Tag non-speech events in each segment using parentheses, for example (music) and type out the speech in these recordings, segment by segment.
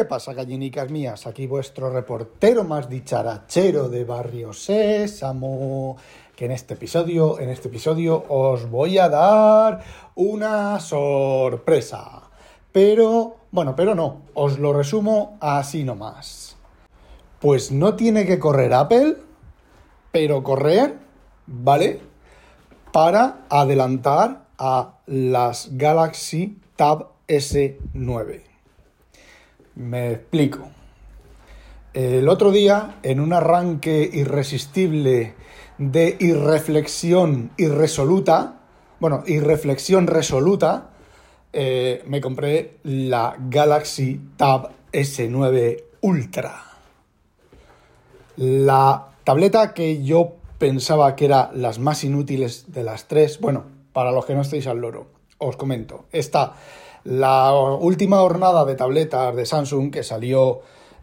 ¿Qué pasa, gallinicas mías? Aquí vuestro reportero más dicharachero de Barrio Sésamo, que en este episodio, en este episodio os voy a dar una sorpresa. Pero, bueno, pero no, os lo resumo así nomás. Pues no tiene que correr Apple, pero correr, ¿vale? Para adelantar a las Galaxy Tab S9. Me explico. El otro día, en un arranque irresistible de irreflexión irresoluta, bueno, irreflexión resoluta, eh, me compré la Galaxy Tab S9 Ultra. La tableta que yo pensaba que era las más inútiles de las tres, bueno, para los que no estéis al loro, os comento. Está la última jornada de tabletas de Samsung que salió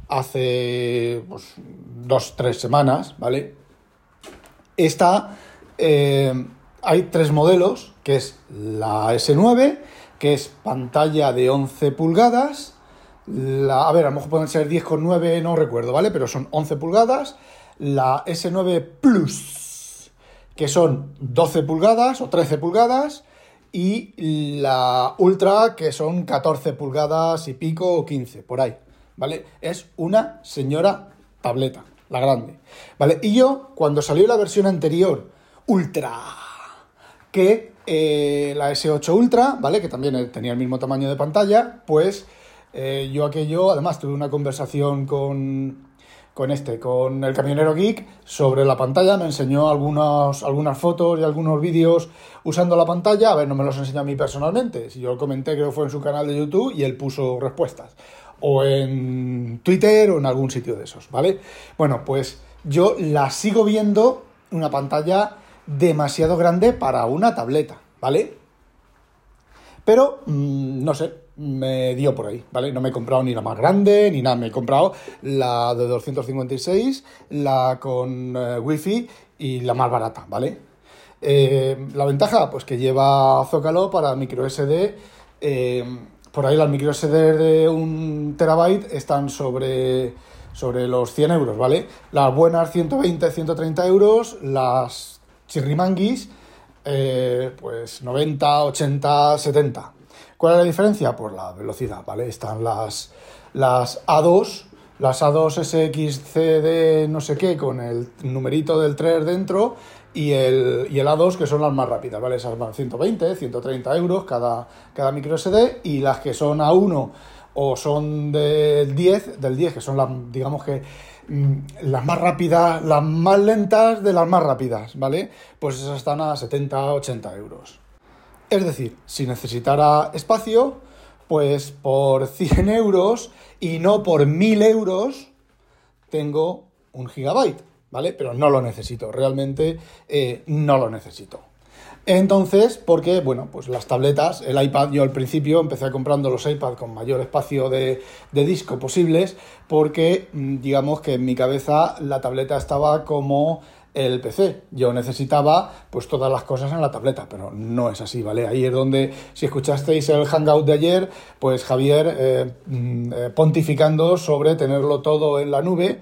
hace pues, dos, tres semanas, ¿vale? Esta, eh, hay tres modelos, que es la S9, que es pantalla de 11 pulgadas, la, a ver, a lo mejor pueden ser 10,9, no recuerdo, ¿vale? Pero son 11 pulgadas, la S9 Plus, que son 12 pulgadas o 13 pulgadas, y la Ultra, que son 14 pulgadas y pico o 15, por ahí, ¿vale? Es una señora tableta, la grande, ¿vale? Y yo, cuando salió la versión anterior, Ultra, que eh, la S8 Ultra, ¿vale? Que también tenía el mismo tamaño de pantalla, pues eh, yo aquello, además tuve una conversación con, con este, con el camionero geek sobre la pantalla, me enseñó algunas, fotos y algunos vídeos usando la pantalla, a ver, no me los enseñó a mí personalmente, si yo lo comenté creo fue en su canal de YouTube y él puso respuestas, o en Twitter o en algún sitio de esos, ¿vale? Bueno, pues yo la sigo viendo una pantalla demasiado grande para una tableta, ¿vale? Pero, mmm, no sé, me dio por ahí, ¿vale? No me he comprado ni la más grande ni nada, me he comprado la de 256, la con eh, wifi y la más barata, ¿vale? Eh, la ventaja, pues que lleva Zócalo para micro SD. eh, por ahí las micro SD de un terabyte están sobre, sobre los 100 euros, ¿vale? Las buenas 120, 130 euros, las chirrimanguis, eh, pues 90, 80, 70. ¿Cuál es la diferencia? Pues la velocidad, ¿vale? Están las, las A2, las A2 SXCD no sé qué, con el numerito del 3 dentro, y el, y el A2, que son las más rápidas, ¿vale? Esas van 120, 130 euros cada, cada micro SD, y las que son A1 o son del 10, del 10, que son las, digamos que mm, las más rápidas, las más lentas de las más rápidas, ¿vale? Pues esas están a 70, 80 euros. Es decir, si necesitara espacio, pues por (laughs) 100 euros y no por 1000 euros tengo un gigabyte, ¿vale? Pero no lo necesito, realmente eh, no lo necesito. Entonces, porque, bueno, pues las tabletas, el iPad, yo al principio empecé comprando los iPad con mayor espacio de, de disco posibles, porque mm, digamos que en mi cabeza la tableta estaba como el PC. Yo necesitaba pues todas las cosas en la tableta, pero no es así, ¿vale? Ahí es donde, si escuchasteis el hangout de ayer, pues Javier eh, eh, pontificando sobre tenerlo todo en la nube.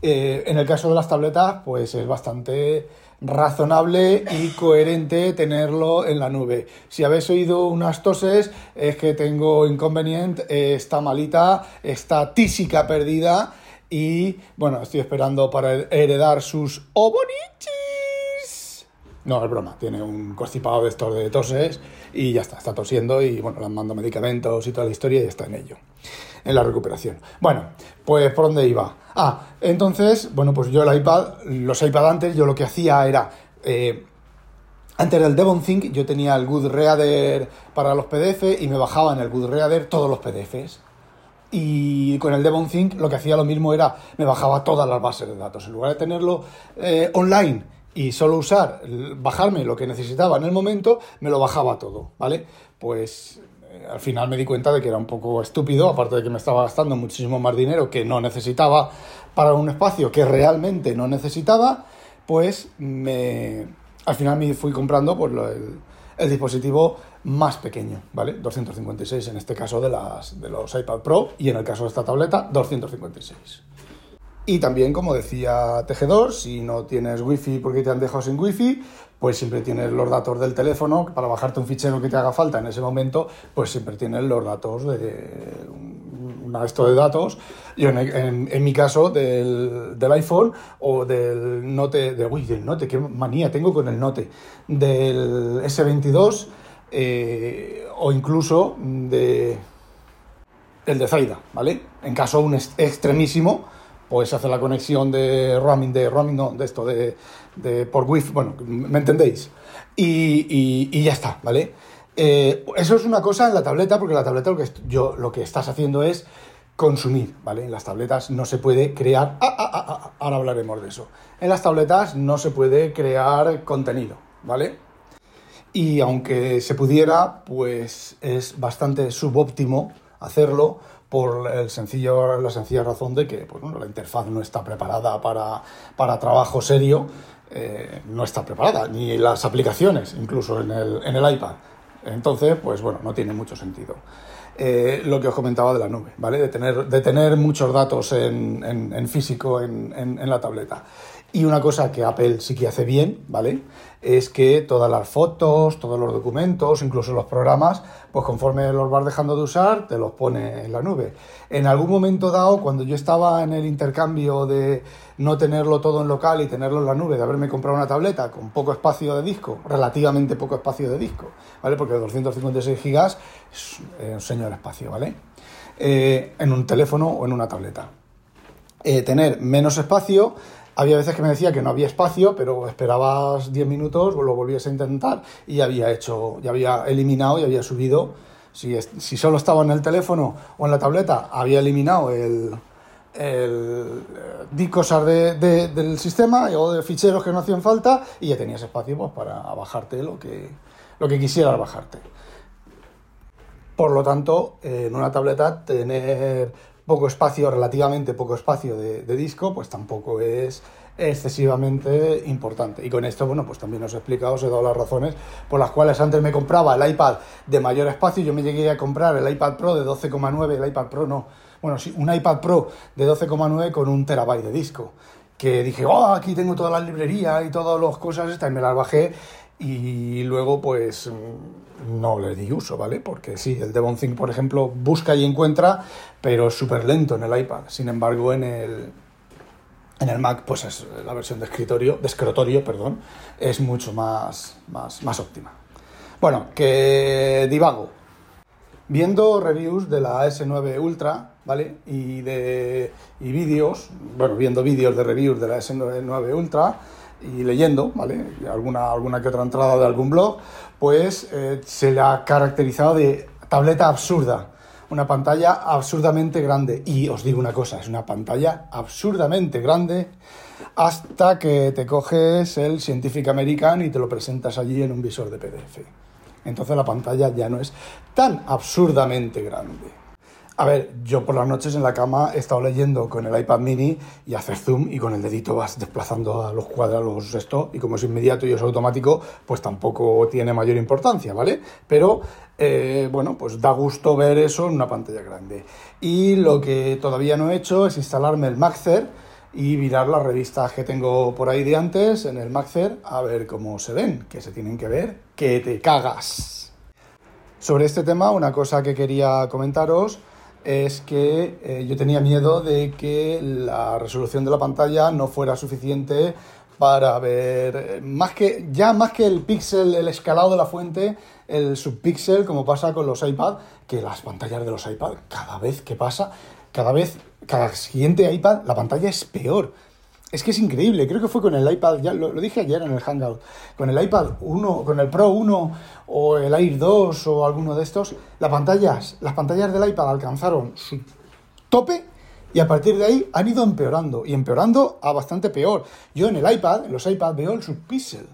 Eh, en el caso de las tabletas, pues es bastante razonable y coherente tenerlo en la nube. Si habéis oído unas toses, es que tengo inconveniente, está malita, está tísica perdida y bueno, estoy esperando para heredar sus obonichis. No, es broma, tiene un constipado de estos de toses y ya está, está tosiendo y bueno, le mando medicamentos y toda la historia y está en ello, en la recuperación. Bueno, pues ¿por dónde iba? Ah, entonces, bueno, pues yo el iPad, los iPad antes, yo lo que hacía era... Eh, antes del Devon Think yo tenía el Good Reader para los PDF y me bajaba en el Good Reader todos los PDFs. Y con el Devon Think lo que hacía lo mismo era, me bajaba todas las bases de datos. En lugar de tenerlo eh, online y solo usar, bajarme lo que necesitaba en el momento, me lo bajaba todo, ¿vale? Pues eh, al final me di cuenta de que era un poco estúpido, aparte de que me estaba gastando muchísimo más dinero que no necesitaba para un espacio que realmente no necesitaba, pues me, al final me fui comprando pues, el, el dispositivo más pequeño, ¿vale? 256 en este caso de, las, de los iPad Pro y en el caso de esta tableta 256. Y también, como decía Tejedor, si no tienes wifi porque te han dejado sin wifi, pues siempre tienes los datos del teléfono para bajarte un fichero que te haga falta en ese momento, pues siempre tienes los datos de un esto de datos. Yo en, en, mi caso del, del, iPhone o del Note, de, uy, del Note, qué manía tengo con el Note, del S22 eh, o incluso de el de Zaida, ¿vale? En caso un extremísimo, pues hace la conexión de roaming, de roaming, no, de esto, de, de por wifi, bueno, ¿me entendéis? Y, ya está, ¿vale? Eh, eso es una cosa en la tableta, porque la tableta lo que, estás haciendo es consumir, ¿vale? En las tabletas no se puede crear... Ah, ah, ah, ahora hablaremos de eso. En las tabletas no se puede crear contenido, ¿vale? Y aunque se pudiera, pues es bastante subóptimo hacerlo por el sencillo, la sencilla razón de que pues, la interfaz no está preparada para, para trabajo serio, eh, no está preparada, ni las aplicaciones, incluso en el, en el iPad. Entonces, pues bueno, no tiene mucho sentido. Eh, lo que os comentaba de la nube, ¿vale? De tener, de tener muchos datos en, en, físico en, en, la tableta. Y una cosa que Apple sí que hace bien, ¿vale? Es que todas las fotos, todos los documentos, incluso los programas, pues conforme los vas dejando de usar, te los pone en la nube. En algún momento dado, cuando yo estaba en el intercambio de no tenerlo todo en local y tenerlo en la nube, de haberme comprado una tableta con poco espacio de disco, relativamente poco espacio de disco, ¿vale? Porque 256 gigas es un señor espacio, ¿vale? Eh, en un teléfono o en una tableta. Eh, tener menos espacio había veces que me decía que no había espacio, pero esperabas 10 minutos, lo volvías a intentar y había hecho, ya había eliminado y había subido. Si, si solo estaba en el teléfono o en la tableta, había eliminado el, el di cosas de, del sistema o de ficheros que no hacían falta y ya tenías espacio pues, para bajarte lo que, lo que quisieras bajarte. Por lo tanto, en una tableta tener poco espacio, relativamente poco espacio de, disco, pues tampoco es excesivamente importante. Y con esto, bueno, pues también os he explicado, os he dado las razones por las cuales antes me compraba el iPad de mayor espacio, yo me llegué a comprar el iPad Pro de 12,9, el iPad Pro no, bueno, sí, un iPad Pro de 12,9 con un terabyte de disco. Que dije, oh, aquí tengo todas las librerías y todas las cosas estas, y me las bajé y luego pues no le di uso, ¿vale? Porque sí, el Devon Think, por ejemplo, busca y encuentra, pero es súper lento en el iPad. Sin embargo, en el, en el Mac, pues es la versión de escritorio, de escritorio, perdón, es mucho más, más, más óptima. Bueno, que divago. Viendo reviews de la S9 Ultra, ¿vale? Y de y vídeos, bueno, viendo vídeos de reviews de la S9 Ultra, y leyendo, ¿vale? Alguna, alguna que otra entrada de algún blog, pues eh, se le ha caracterizado de tableta absurda. Una pantalla absurdamente grande. Y os digo una cosa, es una pantalla absurdamente grande hasta que te coges el Scientific American y te lo presentas allí en un visor de PDF. Entonces la pantalla ya no es tan absurdamente grande. A ver, yo por las noches en la cama he estado leyendo con el iPad mini y haces zoom y con el dedito vas desplazando a los cuadrados esto y como es inmediato y es automático, pues tampoco tiene mayor importancia, ¿vale? Pero eh, bueno, pues da gusto ver eso en una pantalla grande. Y lo que todavía no he hecho es instalarme el Maxer y mirar las revistas que tengo por ahí de antes en el Maxer a ver cómo se ven, que se tienen que ver, que te cagas. Sobre este tema, una cosa que quería comentaros es que eh, yo tenía miedo de que la resolución de la pantalla no fuera suficiente para ver eh, más que ya más que el píxel, el escalado de la fuente, el subpíxel, como pasa con los iPad, que las pantallas de los iPad cada vez que pasa, cada vez, cada siguiente iPad, la pantalla es peor. Es que es increíble, creo que fue con el iPad, ya lo, dije ayer en el Hangout, con el iPad 1, con el Pro 1 o el Air 2 o alguno de estos, las pantallas, las pantallas del iPad alcanzaron su tope y a partir de ahí han ido empeorando y empeorando a bastante peor. Yo en el iPad, en los iPads veo el subpixel.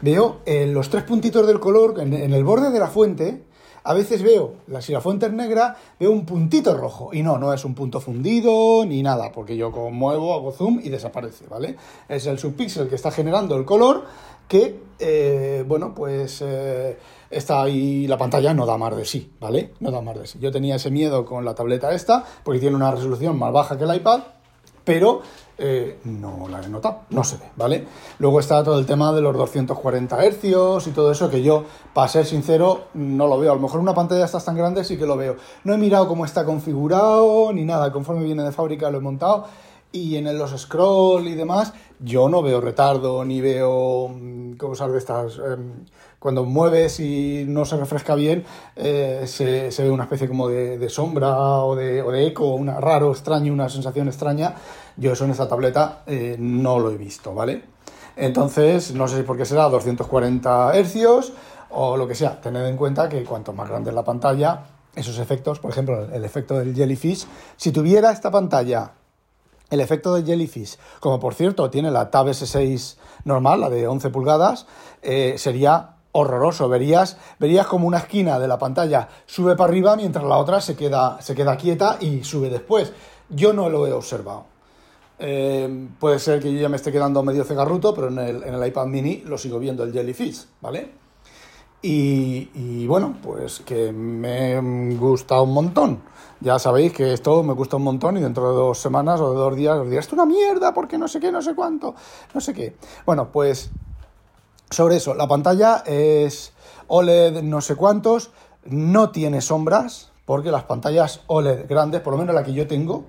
Veo eh, los tres puntitos del color en el borde de la fuente, a veces veo, la fuente es negra, veo un puntito rojo. Y no, no es un punto fundido ni nada, porque yo muevo, hago zoom y desaparece, ¿vale? Es el subpíxel que está generando el color que, eh, bueno, pues eh, está ahí, la pantalla no da más de sí, ¿vale? No da más de sí. Yo tenía ese miedo con la tableta esta, porque tiene una resolución más baja que el iPad, pero eh, no la he notado, no se ve, ¿vale? Luego está todo el tema de los 240 Hz y todo eso que yo, para ser sincero, no lo veo. A lo mejor una pantalla está tan grande sí que lo veo. No he mirado cómo está configurado ni nada, conforme viene de fábrica lo he montado y en los scroll y demás, yo no veo retardo ni veo mm, cosas de estas. Em, cuando mueves y no se refresca bien, eh, se, ve una especie como de, sombra o de, eco, una raro, extraño, una sensación extraña. Yo eso en esta tableta eh, no lo he visto, ¿vale? Entonces, no sé si por qué será 240 Hz o lo que sea. Tened en cuenta que cuanto más grande es la pantalla, esos efectos, por ejemplo, el efecto del jellyfish, si tuviera esta pantalla el efecto de Jellyfish, como por cierto tiene la Tab S6 normal, la de 11 pulgadas, eh, sería horroroso. Verías, verías como una esquina de la pantalla sube para arriba mientras la otra se queda, se queda quieta y sube después. Yo no lo he observado. Eh, puede ser que yo ya me esté quedando medio cegarruto, pero en el, en el iPad mini lo sigo viendo el Jellyfish, ¿vale? Y, y, bueno, pues que me gusta un montón. Ya sabéis que esto me gusta un montón y dentro de dos semanas o de dos días os diré, esto es una mierda porque no sé qué, no sé cuánto, no sé qué. Bueno, pues sobre eso, la pantalla es OLED no sé cuántos, no tiene sombras, porque las pantallas OLED grandes, por lo menos la que yo tengo,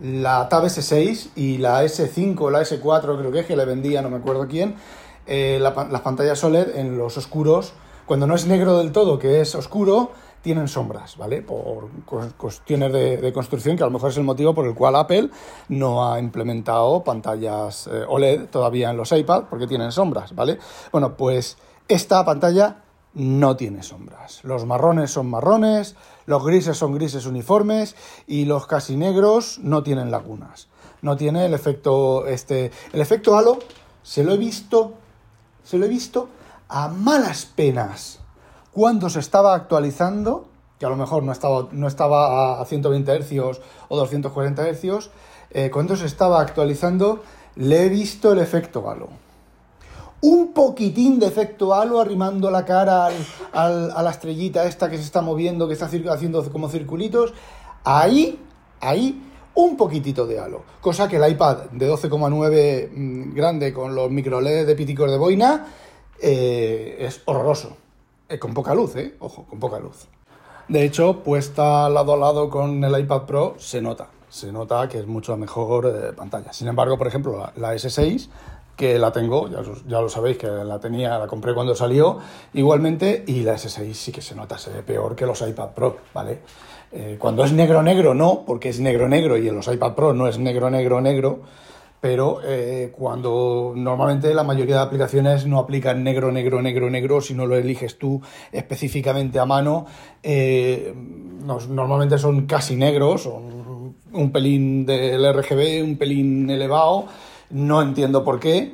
la Tab S6 y la S5, la S4 creo que es que le vendía, no me acuerdo quién, eh, las pantallas OLED en los oscuros, cuando no es negro del todo, que es oscuro, tienen sombras, ¿vale? Por cuestiones de, construcción, que a lo mejor es el motivo por el cual Apple no ha implementado pantallas eh, OLED todavía en los iPad, porque tienen sombras, ¿vale? Bueno, pues esta pantalla no tiene sombras. Los marrones son marrones, los grises son grises uniformes y los casi negros no tienen lagunas. No tiene el efecto este, el efecto halo se lo he visto, se lo he visto a malas penas cuando se estaba actualizando, que a lo mejor no estaba, no estaba a 120 Hz o 240 Hz, eh, cuando se estaba actualizando, le he visto el efecto halo. Un poquitín de efecto halo arrimando la cara a la estrellita esta que se está moviendo, que está haciendo como circulitos. Ahí, ahí, un poquitito de halo. Cosa que el iPad de 12,9 mm, grande con los micro LED de piticos de boina eh, es horroroso. Eh, con poca luz, ¿eh? Ojo, con poca luz. De hecho, puesta lado a lado con el iPad Pro, se nota. Se nota que es mucho mejor eh, pantalla. Sin embargo, por ejemplo, la, S6, que la tengo, ya, lo sabéis que la tenía, la compré cuando salió, igualmente, y la S6 sí que se nota, se ve peor que los iPad Pro, ¿vale? Eh, cuando es negro negro, no, porque es negro negro y en los iPad Pro no es negro negro negro, pero eh, cuando normalmente la mayoría de aplicaciones no aplican negro, negro, negro, negro, si no lo eliges tú específicamente a mano, eh, normalmente son casi negros, son un pelín del RGB, un pelín elevado, no entiendo por qué,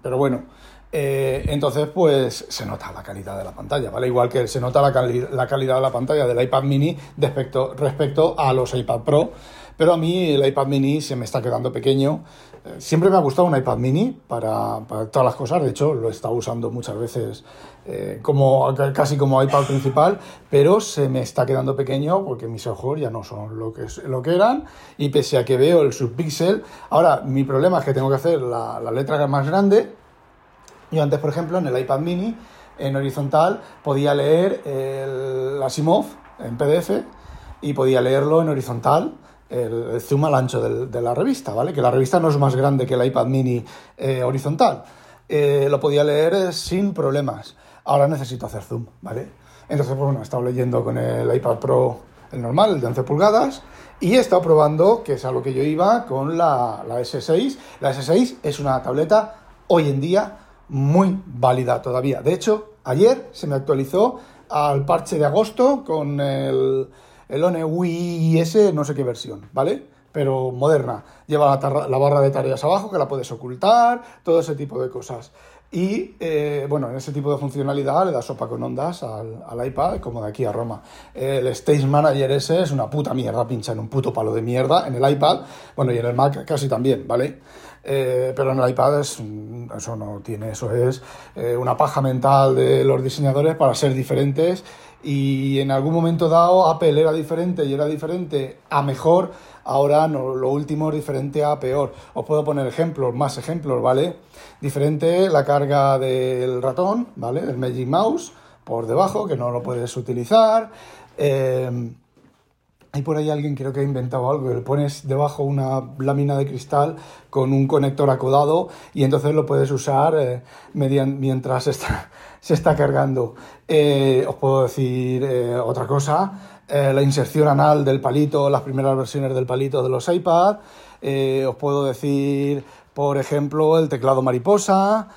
pero bueno. Eh, entonces, pues se nota la calidad de la pantalla, ¿vale? Igual que se nota la, la calidad de la pantalla del iPad mini respecto, respecto a los iPad Pro pero a mí el iPad mini se me está quedando pequeño. Eh, siempre me ha gustado un iPad mini para, todas las cosas. De hecho, lo he estado usando muchas veces eh, como, casi como iPad principal, pero se me está quedando pequeño porque mis ojos ya no son lo que, lo que eran. Y pese a que veo el subpixel, ahora mi problema es que tengo que hacer la, la letra más grande. Yo antes, por ejemplo, en el iPad mini, en horizontal, podía leer el Asimov en PDF y podía leerlo en horizontal el, zoom al ancho de la revista, ¿vale? Que la revista no es más grande que el iPad mini eh, horizontal. Eh, lo podía leer sin problemas. Ahora necesito hacer zoom, ¿vale? Entonces, pues bueno, he estado leyendo con el iPad Pro, el normal, el de 11 pulgadas, y he estado probando, que es a lo que yo iba, con la, la S6. La S6 es una tableta hoy en día muy válida todavía. De hecho, ayer se me actualizó al parche de agosto con el el One Wii S, no sé qué versión, ¿vale? Pero moderna. Lleva la, barra de tareas abajo que la puedes ocultar, todo ese tipo de cosas. Y eh, bueno, en ese tipo de funcionalidad le da sopa con ondas al, iPad, como de aquí a Roma. El Stage Manager ese es una puta mierda, pincha en un puto palo de mierda en el iPad, bueno, y en el Mac casi también, ¿vale? Eh, pero en el iPad es, eso no tiene, eso es eh, una paja mental de los diseñadores para ser diferentes y en algún momento dado Apple era diferente y era diferente a mejor, ahora no, lo último es diferente a peor. Os puedo poner ejemplos, más ejemplos, ¿vale? Diferente la carga del ratón, ¿vale? Del Magic Mouse por debajo, que no lo puedes utilizar. Eh, hay por ahí alguien creo que ha inventado algo, le pones debajo una lámina de cristal con un conector acodado y entonces lo puedes usar eh, mientras está, (laughs) se está cargando. Eh, os puedo decir eh, otra cosa, la inserción anal del palito, las primeras versiones del palito de los iPad. os puedo decir, por ejemplo, el teclado mariposa.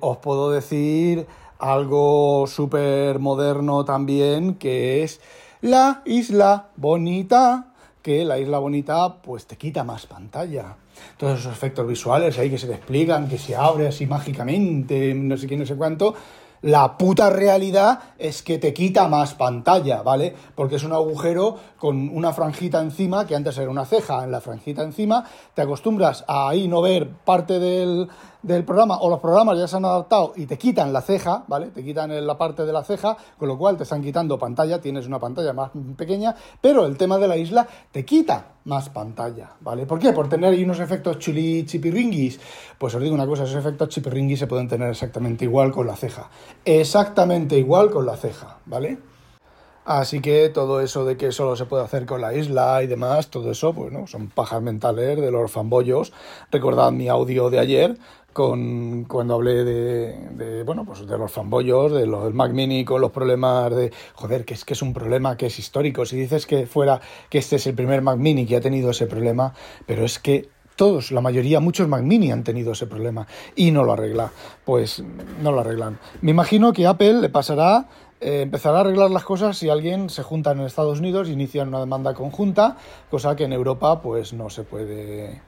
os puedo decir algo súper moderno también que es la isla bonita, que la isla bonita pues te quita más pantalla. Todos esos efectos visuales ahí que se te explican, que se abre así mágicamente, no sé quién, no sé cuánto. La puta realidad es que te quita más pantalla, ¿vale? Porque es un agujero con una franjita encima, que antes era una ceja en la franjita encima, te acostumbras a ahí no ver parte del, del programa o los programas ya se han adaptado y te quitan la ceja, ¿vale? Te quitan la parte de la ceja, con lo cual te están quitando pantalla, tienes una pantalla más pequeña, pero el tema de la isla te quita más pantalla, ¿vale? ¿Por qué? Por tener ahí unos efectos chuli chipirringuis. Pues os digo una cosa, esos efectos chipirringuis se pueden tener exactamente igual con la ceja. Exactamente igual con la ceja, ¿vale? Así que todo eso de que solo se puede hacer con la isla y demás, todo eso, pues no, son pajas mentales de los fanboyos. Recordad mi audio de ayer con cuando hablé de, bueno pues de los fanboyos de los del Mac Mini con los problemas de joder que es que es un problema que es histórico si dices que fuera que este es el primer Mac Mini que ha tenido ese problema pero es que todos, la mayoría, muchos Mac Mini han tenido ese problema y no lo arregla. Pues no lo arreglan. Me imagino que Apple le pasará eh, empezará a arreglar las cosas si alguien se junta en Estados Unidos inician una demanda conjunta, cosa que en Europa pues no se puede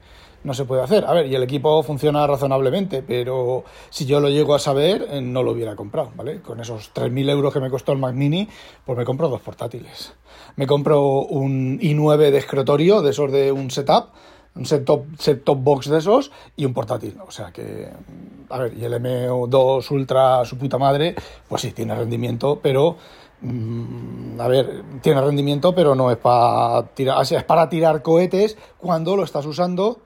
no se puede hacer. A ver, y el equipo funciona razonablemente, pero si yo lo llego a saber, eh, no lo hubiera comprado, ¿vale? Con esos 3.000 euros que me costó el Mac Mini, pues me compro dos portátiles. Me compro un i9 de escritorio, de esos de un setup, un set-top set box de esos y un portátil. O sea que, a ver, y el M2 Ultra, su puta madre, pues sí, tiene rendimiento, pero mm, a ver, tiene rendimiento, pero no es para tirar, es para tirar cohetes cuando lo estás usando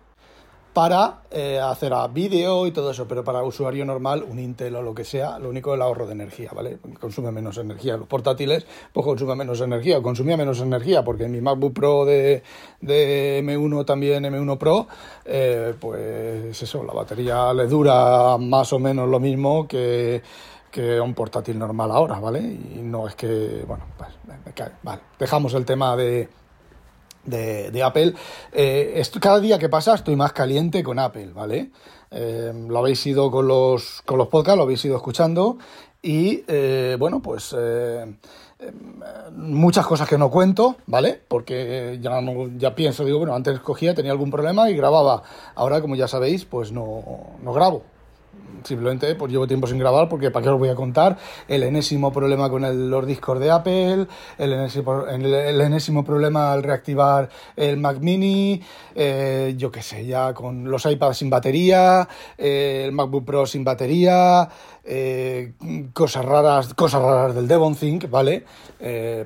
para eh, hacer a vídeo y todo eso, pero para usuario normal, un Intel o lo que sea, lo único es el ahorro de energía, ¿vale? Consume menos energía. Los portátiles, pues consume menos energía, consumía menos energía, porque mi MacBook Pro de, de M1 también, M1 Pro, eh, pues eso, la batería le dura más o menos lo mismo que que un portátil normal ahora, ¿vale? Y no es que, bueno, pues, vale, dejamos el tema de, de, Apple. Eh, cada día que pasa estoy más caliente con Apple, ¿vale? Eh, lo habéis ido con los, con los podcasts, lo habéis ido escuchando y, eh, bueno, pues muchas cosas que no cuento, ¿vale? Porque ya, ya pienso, digo, bueno, antes cogía, tenía algún problema y grababa. Ahora, como ya sabéis, pues no, no grabo simplemente pues llevo tiempo sin grabar porque para qué os voy a contar el enésimo problema con los discos de Apple, el enésimo, el, enésimo problema al reactivar el Mac Mini, eh, yo qué sé, ya con los iPads sin batería, eh, el MacBook Pro sin batería, eh, cosas raras, cosas raras del Devon Think, ¿vale?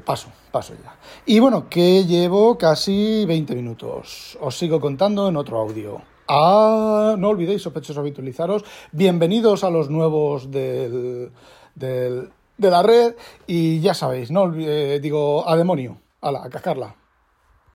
paso, paso ya. Y bueno, que llevo casi 20 minutos. Os sigo contando en otro audio. Ah, no olvidéis, sospechosos, habitualizaros. Bienvenidos a los nuevos del, del, de la red. Y ya sabéis, no olvidéis, digo, a demonio. A la, a cascarla.